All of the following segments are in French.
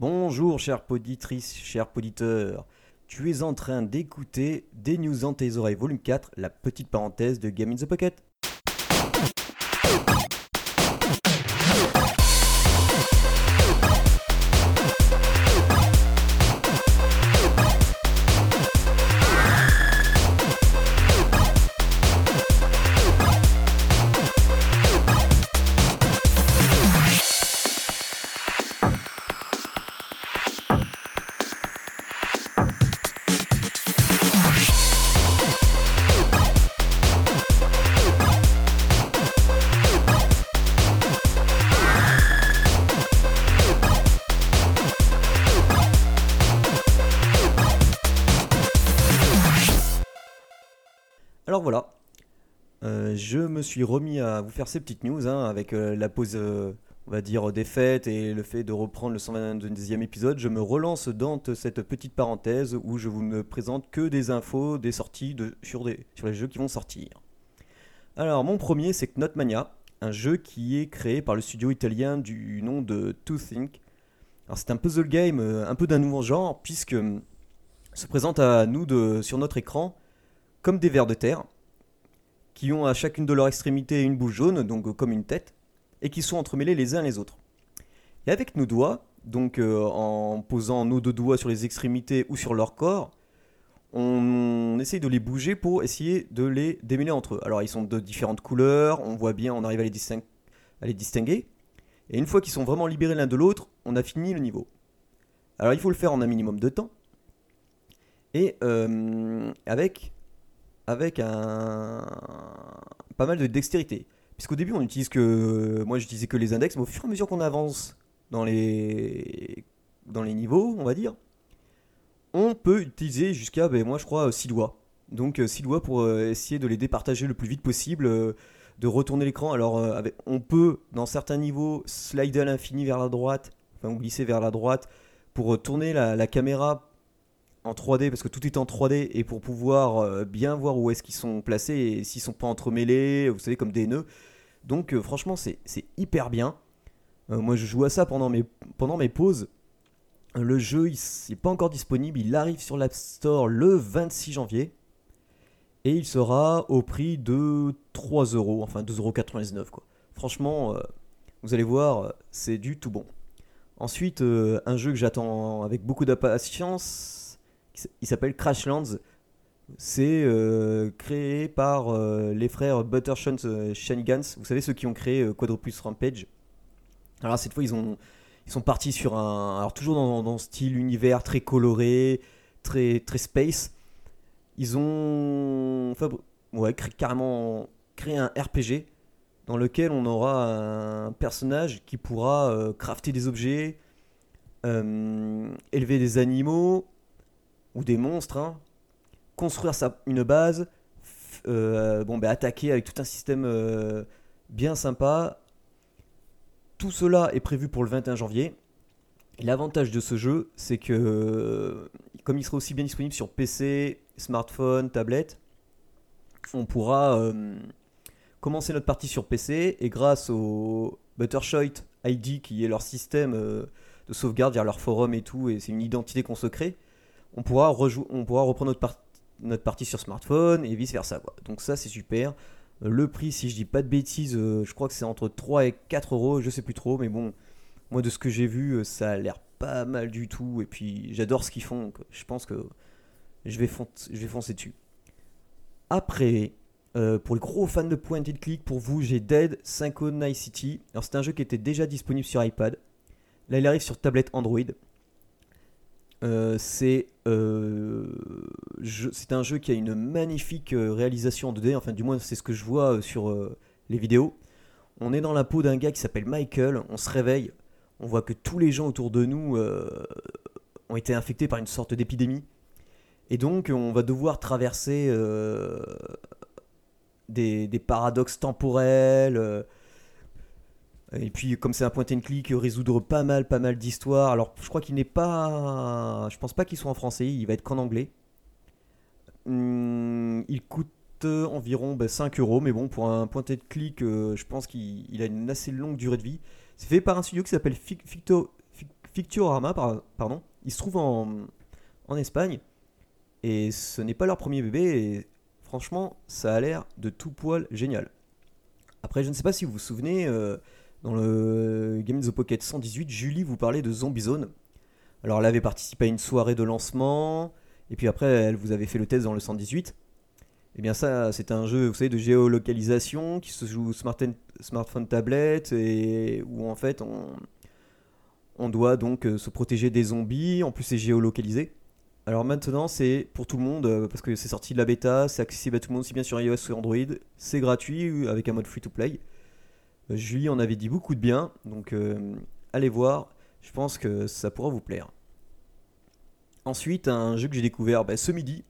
Bonjour, chère poditrice, cher poditeur. Tu es en train d'écouter Des News dans tes oreilles, volume 4, la petite parenthèse de Game in the Pocket. Alors voilà, Euh, je me suis remis à vous faire ces petites news hein, avec euh, la pause, euh, va dire, des fêtes et le fait de reprendre le 122e épisode. Je me relance dans cette petite parenthèse où je vous ne présente que des infos, des sorties sur, les jeux qui vont sortir. Alors, mon premier, c'est Knotmania, un jeu qui est créé par le studio italien du nom de To Think. Alors, c'est un puzzle game un peu d'un nouveau genre, puisque se présente à nous sur notre écran comme des vers de terre qui ont à chacune de leurs extrémités une boule jaune, donc euh, comme une tête, et qui sont entremêlés les uns les autres. Et avec nos doigts, donc euh, en posant nos deux doigts sur les extrémités ou sur leur corps, on, essaye de les bouger pour essayer de les démêler entre eux. Alors ils sont de différentes couleurs, on voit bien, on arrive à les, disting- à les distinguer. Et une fois qu'ils sont vraiment libérés l'un de l'autre, on a fini le niveau. Alors il faut le faire en un minimum de temps. Et euh, avec avec un pas mal de dextérité. Puisqu'au début, on utilise que moi j'utilisais que les index, mais au fur et à mesure qu'on avance dans les dans les niveaux, on va dire, on peut utiliser jusqu'à ben, moi je crois 6 doigts. Donc 6 doigts pour euh, essayer de les départager le plus vite possible, euh, de retourner l'écran. Alors euh, on peut dans certains niveaux slider à l'infini vers la droite, enfin ou glisser vers la droite pour euh, tourner la caméra en 3D parce que tout est en 3D et pour pouvoir euh, bien voir où est-ce qu'ils sont placés et s'ils sont pas entremêlés, vous savez comme des nœuds. Donc euh, franchement c'est hyper bien. Euh, moi je joue à ça pendant mes, pauses. Le jeu il n'est pas encore disponible, il arrive sur l'App Store le 26 janvier et il sera au prix de 3 euros, enfin 2,99€ quoi. Franchement, vous allez voir, c'est du tout bon. Ensuite, un jeu que j'attends avec beaucoup d'impatience, il s'appelle Crashlands. C'est euh, créé par euh, les frères Buttershot euh, Shenigans. Vous savez, ceux qui ont créé Quadropus Rampage. Alors cette fois, ils, ont, ils sont partis sur un... Alors toujours dans, dans style univers très coloré, très, très space. Ils ont fabri- ouais, cré- carrément créé un RPG dans lequel on aura un personnage qui pourra euh, crafter des objets, élever des animaux ou des monstres, hein, construire sa, une base, euh, bon, bah, attaquer avec tout un système euh, bien sympa. Tout cela est prévu pour le 21 janvier. L'avantage de ce jeu, c'est que euh, comme il sera aussi bien disponible sur PC, smartphone, tablette, on pourra commencer notre partie sur PC et grâce au Buttershot ID qui est leur système de sauvegarde vers leur forum et tout, et c'est une identité qu'on se crée, on pourra, reprendre notre, par- notre partie sur smartphone et vice versa. Donc ça c'est super. Le prix, si je dis pas de bêtises, euh, je crois que c'est entre 3 et 4 euros, je sais plus trop, mais bon, moi de ce que j'ai vu, euh, ça a l'air pas mal du tout, et puis j'adore ce qu'ils font, je pense que je vais, je vais foncer dessus. Après, euh, pour les gros fans de point and click, pour vous, j'ai Dead Synchronicity. Alors, c'est un jeu qui était déjà disponible sur iPad. Là, il arrive sur tablette Android. Euh, c'est euh, c'est un jeu qui a une magnifique euh, réalisation en 2D. Enfin, du moins, c'est ce que je vois sur les vidéos. On est dans la peau d'un gars qui s'appelle Michael. On se réveille. On voit que tous les gens autour de nous ont été infectés par une sorte d'épidémie. Et donc, on va devoir traverser des, des paradoxes temporels. Et puis, comme c'est un point and click, résoudre pas mal, pas mal d'histoires. Alors, je crois qu'il n'est pas. Je pense pas qu'il soit en français, il va être qu'en anglais. Hum, il coûte euh, environ bah, 5 euros, mais bon, pour un point and click, euh, je pense qu'il il a une assez longue durée de vie. C'est fait par un studio qui s'appelle Fic- Ficto- Fic- Ficturama, pardon. Il se trouve en, en Espagne. Et ce n'est pas leur premier bébé. Et franchement, ça a l'air de tout poil génial. Après, je ne sais pas si vous vous souvenez, euh, dans le Game of the Pocket 118, Julie vous parlait de Zombie Zone. Alors, elle avait participé à une soirée de lancement. Et puis après, elle vous avait fait le test dans le 118. Eh bien ça, c'est un jeu, vous savez, de géolocalisation qui se joue smartphone, tablette et où en fait on, doit donc euh, se protéger des zombies. En plus, c'est géolocalisé. Alors maintenant, c'est pour tout le monde euh, parce que c'est sorti de la bêta, c'est accessible à tout le monde, aussi bien sur iOS ou Android. C'est gratuit euh, avec un mode free to play. Julie en avait dit beaucoup de bien, donc allez voir. Je pense que ça pourra vous plaire. Ensuite, un jeu que j'ai découvert bah, ce midi,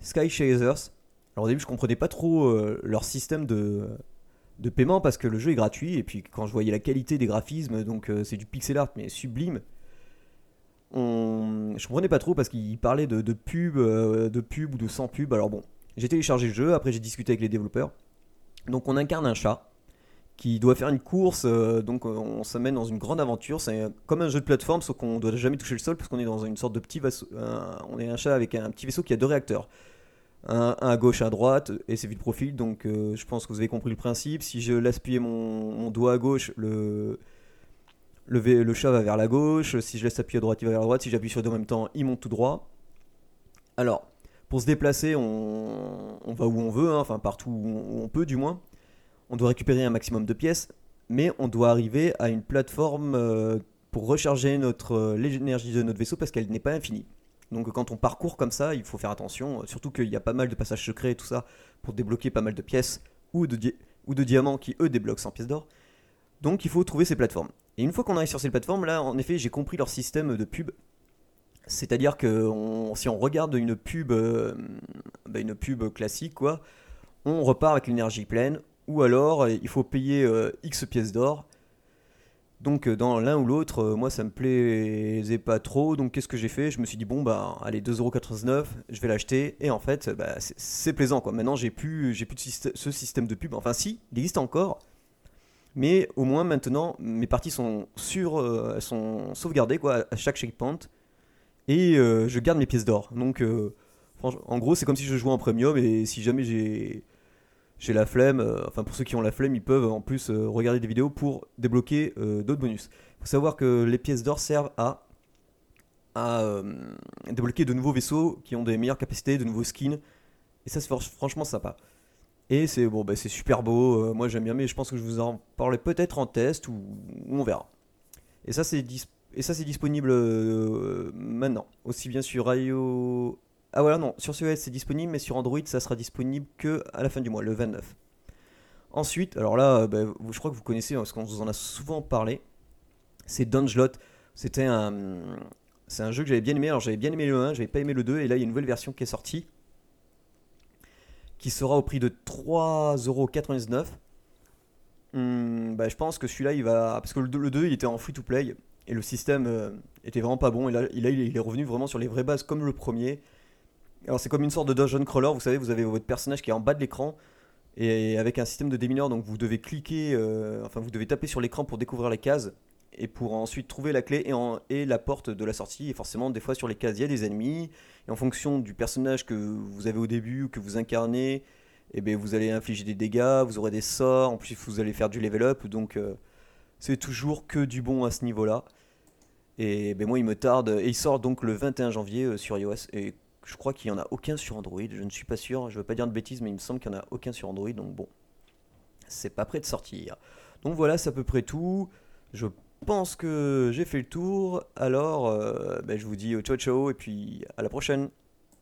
Sky Chasers. Alors au début, je comprenais pas trop euh, leur système de, paiement parce que le jeu est gratuit. Et puis quand je voyais la qualité des graphismes, donc euh, c'est du pixel art mais sublime. Je comprenais pas trop parce qu'il parlait de, pub, euh, de pub ou de sans pub. Alors bon, j'ai téléchargé le jeu, après j'ai discuté avec les développeurs. Donc on incarne un chat qui doit faire une course, donc on s'amène dans une grande aventure. C'est comme un jeu de plateforme, sauf qu'on doit jamais toucher le sol parce qu'on est dans une sorte de petit vaisseau. on est un chat avec un petit vaisseau qui a deux réacteurs un, à gauche, un à droite, et c'est vite profil. Donc euh, je pense que vous avez compris le principe. Si je laisse appuyer mon, doigt à gauche, le, le, chat va vers la gauche. Si je laisse appuyer à droite, il va vers la droite. Si j'appuie sur deux en même temps, il monte tout droit. Alors, pour se déplacer, on, va où on veut, hein, enfin partout où on, peut du moins. On doit récupérer un maximum de pièces, mais on doit arriver à une plateforme euh, pour recharger notre euh, l'énergie de notre vaisseau parce qu'elle n'est pas infinie. Donc quand on parcourt comme ça, il faut faire attention, surtout qu'il y a pas mal de passages secrets et tout ça pour débloquer pas mal de pièces ou de, diamants qui eux débloquent 100 pièces d'or. Donc il faut trouver ces plateformes. Et une fois qu'on arrive sur ces plateformes, là en effet j'ai compris leur système de pub. C'est-à-dire que si on regarde une pub, euh, bah, une pub classique, on repart avec l'énergie pleine, ou alors il faut payer euh, X pièces d'or donc euh, dans l'un ou l'autre, euh, moi ça me plaisait pas trop. Donc qu'est-ce que j'ai fait? Je me suis dit bon bah allez 2,99€, je vais l'acheter. Et en fait bah, c'est plaisant quoi. Maintenant j'ai plus, j'ai plus de ce système de pub. Enfin si, il existe encore. Mais au moins maintenant mes parties sont sur, euh, sont sauvegardées quoi à chaque checkpoint. Et je garde mes pièces d'or. Donc en gros c'est comme si je jouais en premium. Et si jamais j'ai j'ai la flemme, euh, enfin pour ceux qui ont la flemme, ils peuvent en plus euh, regarder des vidéos pour débloquer euh, d'autres bonus. Il faut savoir que les pièces d'or servent à, débloquer de nouveaux vaisseaux qui ont des meilleures capacités, de nouveaux skins, et ça c'est franchement sympa. Et c'est bon, bah, c'est super beau, moi j'aime bien, mais je pense que je vous en parlerai peut-être en test ou, on verra. Et ça c'est disponible maintenant, aussi bien sur iOS ah voilà, non, sur iOS c'est disponible, mais sur Android ça sera disponible que à la fin du mois, le 29. Ensuite, alors là, euh, bah, je crois que vous connaissez, hein, parce qu'on vous en a souvent parlé, c'est Dungelot. C'était un, c'est un jeu que j'avais bien aimé. Alors j'avais bien aimé le 1, j'avais pas aimé le 2, et là il y a une nouvelle version qui est sortie, qui sera au prix de 3,99€. Hum, bah, je pense que celui-là il va, parce que le 2, il était en free to play et le système euh, était vraiment pas bon. Et là, il est revenu vraiment sur les vraies bases comme le premier. Alors c'est comme une sorte de dungeon crawler, vous savez, vous avez votre personnage qui est en bas de l'écran et avec un système de démineur, donc vous devez cliquer, euh, enfin vous devez taper sur l'écran pour découvrir les cases et pour ensuite trouver la clé et, la porte de la sortie. Et forcément, des fois sur les cases, il y a des ennemis. Et en fonction du personnage que vous avez au début ou que vous incarnez, et eh bien, vous allez infliger des dégâts, vous aurez des sorts, en plus vous allez faire du level up. Donc euh, c'est toujours que du bon à ce niveau-là. Et ben, moi, il me tarde. Et il sort donc le 21 janvier euh, sur iOS. Et je crois qu'il n'y en a aucun sur Android, je ne suis pas sûr, je ne veux pas dire de bêtises, mais il me semble qu'il n'y en a aucun sur Android, donc bon, c'est pas prêt de sortir. Donc voilà, c'est à peu près tout. Je pense que j'ai fait le tour, alors euh, ben, je vous dis ciao ciao et puis à la prochaine.